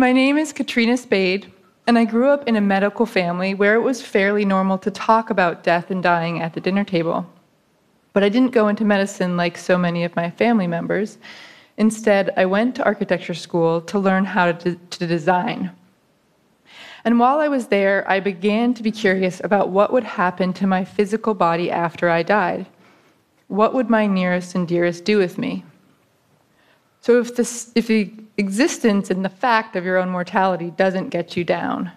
My name is Katrina Spade, and I grew up in a medical family where it was fairly normal to talk about death and dying at the dinner table. But I didn't go into medicine like so many of my family members. Instead, I went to architecture school to learn how to, de- to design. And while I was there, I began to be curious about what would happen to my physical body after I died. What would my nearest and dearest do with me? So, if, this, if the existence and the fact of your own mortality doesn't get you down,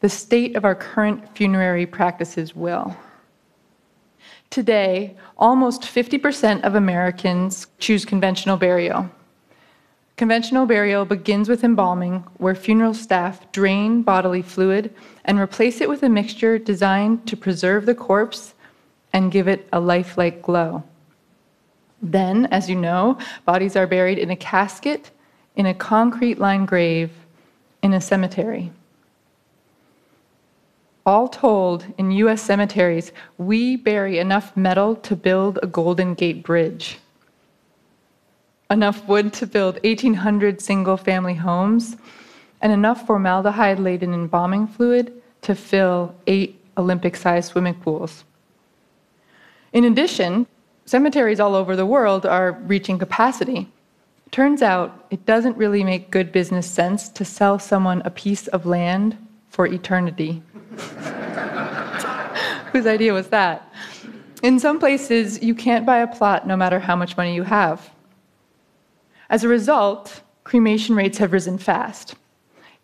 the state of our current funerary practices will. Today, almost 50% of Americans choose conventional burial. Conventional burial begins with embalming, where funeral staff drain bodily fluid and replace it with a mixture designed to preserve the corpse and give it a lifelike glow. Then, as you know, bodies are buried in a casket, in a concrete lined grave, in a cemetery. All told, in US cemeteries, we bury enough metal to build a Golden Gate Bridge, enough wood to build 1,800 single family homes, and enough formaldehyde laden embalming fluid to fill eight Olympic sized swimming pools. In addition, cemeteries all over the world are reaching capacity. Turns out it doesn't really make good business sense to sell someone a piece of land for eternity. Whose idea was that? In some places, you can't buy a plot no matter how much money you have. As a result, cremation rates have risen fast.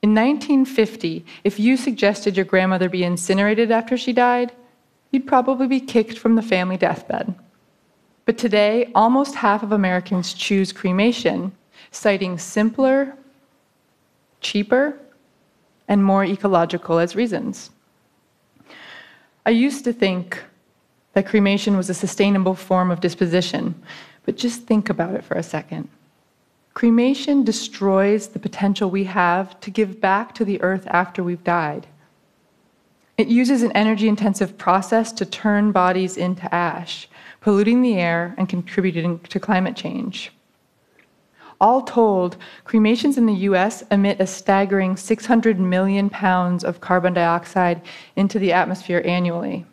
In 1950, if you suggested your grandmother be incinerated after she died, you'd probably be kicked from the family deathbed. But today, almost half of Americans choose cremation, citing simpler, cheaper, and more ecological as reasons. I used to think that cremation was a sustainable form of disposition, but just think about it for a second. Cremation destroys the potential we have to give back to the earth after we've died. It uses an energy intensive process to turn bodies into ash, polluting the air and contributing to climate change. All told, cremations in the US emit a staggering 600 million pounds of carbon dioxide into the atmosphere annually.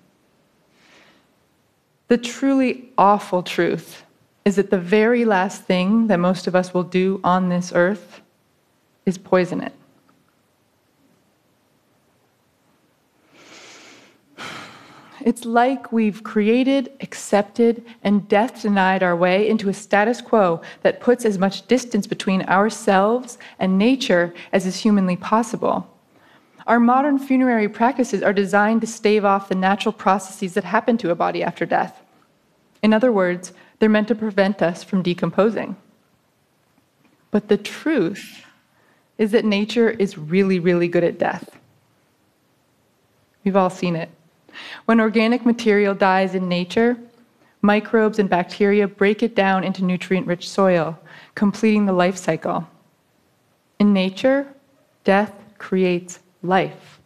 The truly awful truth is that the very last thing that most of us will do on this earth is poison it. It's like we've created, accepted, and death denied our way into a status quo that puts as much distance between ourselves and nature as is humanly possible. Our modern funerary practices are designed to stave off the natural processes that happen to a body after death. In other words, they're meant to prevent us from decomposing. But the truth is that nature is really, really good at death. We've all seen it. When organic material dies in nature, microbes and bacteria break it down into nutrient rich soil, completing the life cycle. In nature, death creates life.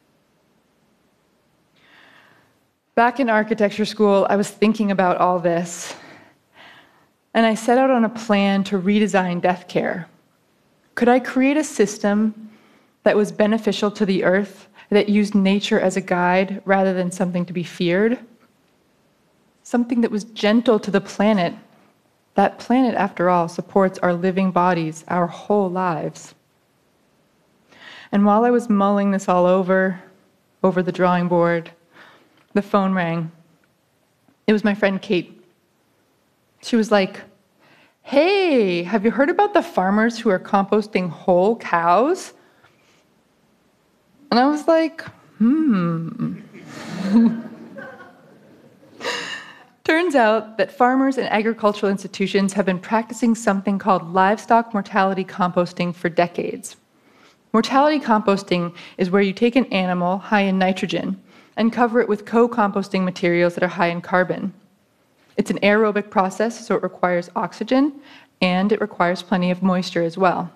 Back in architecture school, I was thinking about all this, and I set out on a plan to redesign death care. Could I create a system that was beneficial to the earth that used nature as a guide rather than something to be feared. Something that was gentle to the planet. That planet, after all, supports our living bodies, our whole lives. And while I was mulling this all over, over the drawing board, the phone rang. It was my friend Kate. She was like, Hey, have you heard about the farmers who are composting whole cows? And I was like, hmm. Turns out that farmers and agricultural institutions have been practicing something called livestock mortality composting for decades. Mortality composting is where you take an animal high in nitrogen and cover it with co composting materials that are high in carbon. It's an aerobic process, so it requires oxygen and it requires plenty of moisture as well.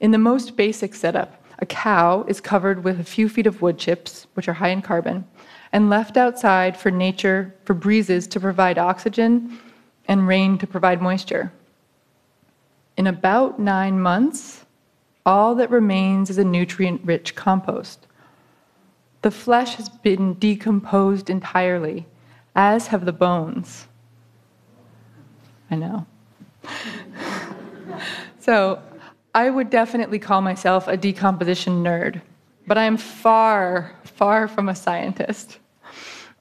In the most basic setup, a cow is covered with a few feet of wood chips, which are high in carbon, and left outside for nature, for breezes to provide oxygen and rain to provide moisture. In about nine months, all that remains is a nutrient rich compost. The flesh has been decomposed entirely, as have the bones. I know. so, I would definitely call myself a decomposition nerd, but I am far, far from a scientist.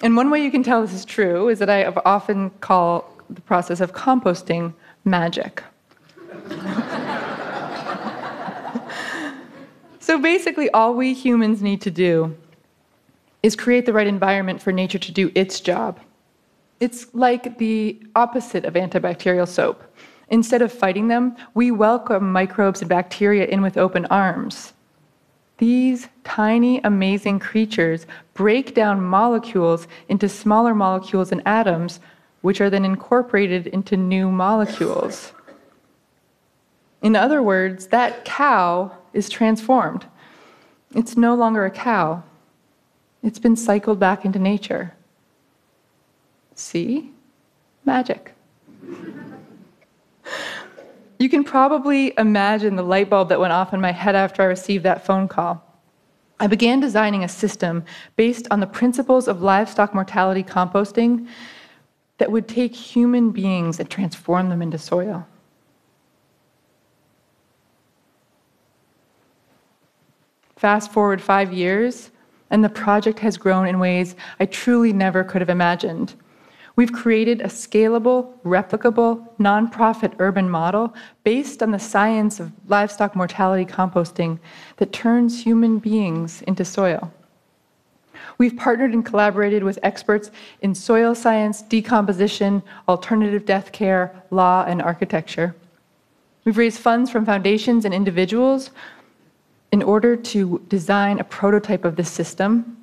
And one way you can tell this is true is that I often call the process of composting magic. so basically, all we humans need to do is create the right environment for nature to do its job. It's like the opposite of antibacterial soap. Instead of fighting them, we welcome microbes and bacteria in with open arms. These tiny, amazing creatures break down molecules into smaller molecules and atoms, which are then incorporated into new molecules. In other words, that cow is transformed. It's no longer a cow, it's been cycled back into nature. See? Magic. You can probably imagine the light bulb that went off in my head after I received that phone call. I began designing a system based on the principles of livestock mortality composting that would take human beings and transform them into soil. Fast forward five years, and the project has grown in ways I truly never could have imagined. We've created a scalable, replicable, nonprofit urban model based on the science of livestock mortality composting that turns human beings into soil. We've partnered and collaborated with experts in soil science, decomposition, alternative death care, law, and architecture. We've raised funds from foundations and individuals in order to design a prototype of this system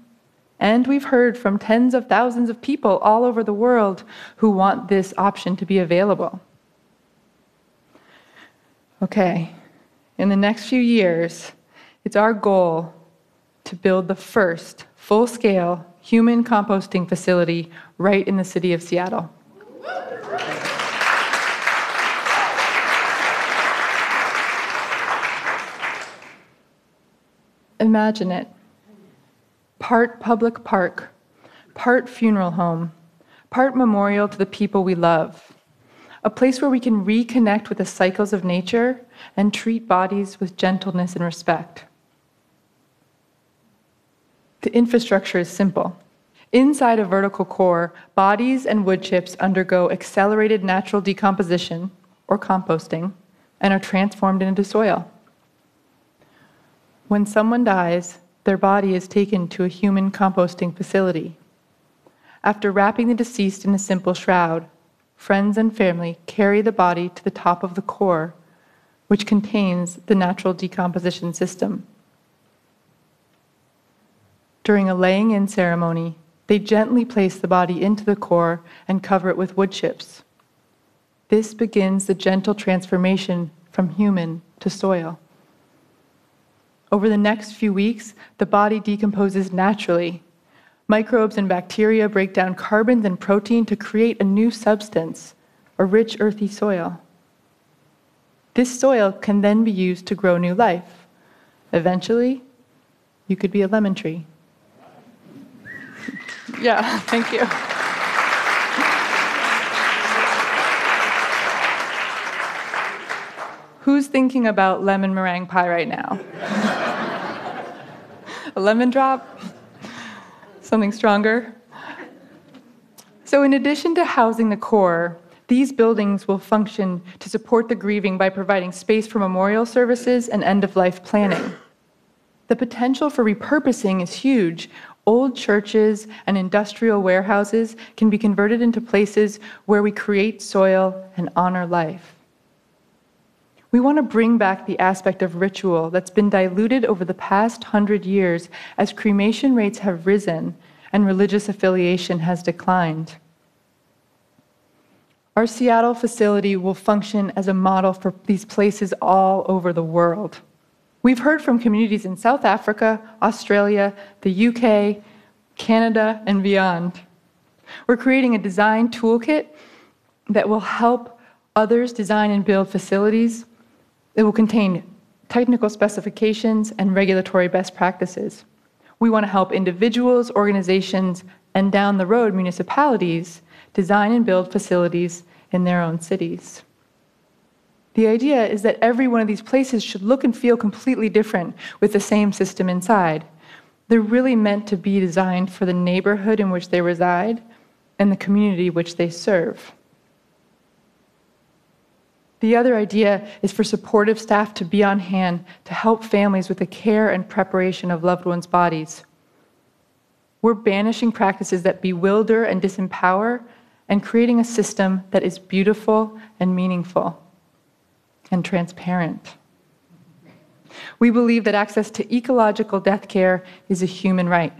and we've heard from tens of thousands of people all over the world who want this option to be available. Okay, in the next few years, it's our goal to build the first full scale human composting facility right in the city of Seattle. Imagine it part public park, part funeral home, part memorial to the people we love, a place where we can reconnect with the cycles of nature and treat bodies with gentleness and respect. The infrastructure is simple. Inside a vertical core, bodies and wood chips undergo accelerated natural decomposition, or composting, and are transformed into soil. When someone dies, their body is taken to a human composting facility. After wrapping the deceased in a simple shroud, friends and family carry the body to the top of the core, which contains the natural decomposition system. During a laying in ceremony, they gently place the body into the core and cover it with wood chips. This begins the gentle transformation from human to soil. Over the next few weeks, the body decomposes naturally. Microbes and bacteria break down carbons and protein to create a new substance, a rich, earthy soil. This soil can then be used to grow new life. Eventually, you could be a lemon tree. yeah, thank you. Who's thinking about lemon meringue pie right now? A lemon drop? Something stronger? So, in addition to housing the core, these buildings will function to support the grieving by providing space for memorial services and end of life planning. The potential for repurposing is huge. Old churches and industrial warehouses can be converted into places where we create soil and honor life. We want to bring back the aspect of ritual that's been diluted over the past hundred years as cremation rates have risen and religious affiliation has declined. Our Seattle facility will function as a model for these places all over the world. We've heard from communities in South Africa, Australia, the UK, Canada, and beyond. We're creating a design toolkit that will help others design and build facilities it will contain technical specifications, and regulatory best practices. We want to help individuals, organizations, and down the road, municipalities design and build facilities in their own cities. The idea is that every one of these places should look and feel completely different with the same system inside. They're really meant to be designed for the neighborhood in which they reside and the community which they serve. The other idea is for supportive staff to be on hand to help families with the care and preparation of loved ones' bodies. We're banishing practices that bewilder and disempower and creating a system that is beautiful and meaningful and transparent. We believe that access to ecological death care is a human right.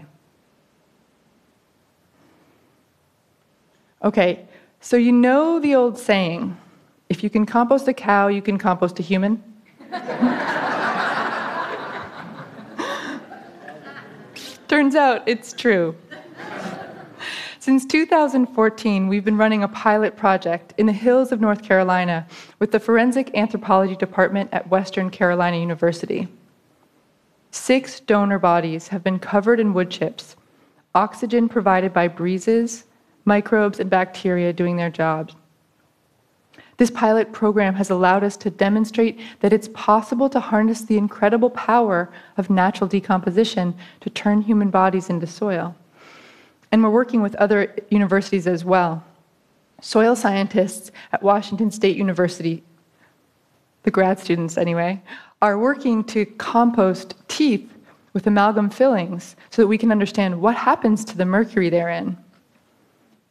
Okay, so you know the old saying if you can compost a cow, you can compost a human? Turns out it's true. Since 2014, we've been running a pilot project in the hills of North Carolina with the Forensic Anthropology Department at Western Carolina University. Six donor bodies have been covered in wood chips, oxygen provided by breezes, microbes, and bacteria doing their jobs. This pilot program has allowed us to demonstrate that it's possible to harness the incredible power of natural decomposition to turn human bodies into soil. And we're working with other universities as well. Soil scientists at Washington State University, the grad students anyway, are working to compost teeth with amalgam fillings so that we can understand what happens to the mercury therein.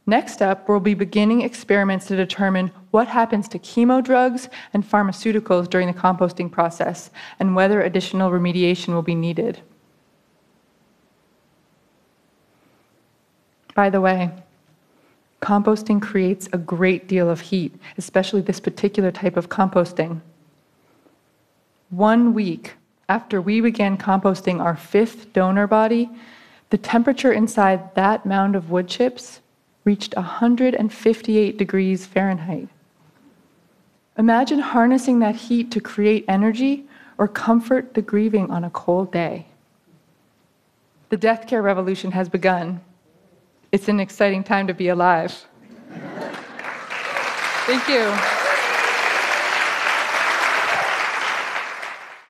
Next up, we'll be beginning experiments to determine what happens to chemo drugs and pharmaceuticals during the composting process and whether additional remediation will be needed. By the way, composting creates a great deal of heat, especially this particular type of composting. One week after we began composting our fifth donor body, the temperature inside that mound of wood chips reached 158 degrees Fahrenheit. Imagine harnessing that heat to create energy or comfort the grieving on a cold day. The death care revolution has begun. It's an exciting time to be alive. Thank you.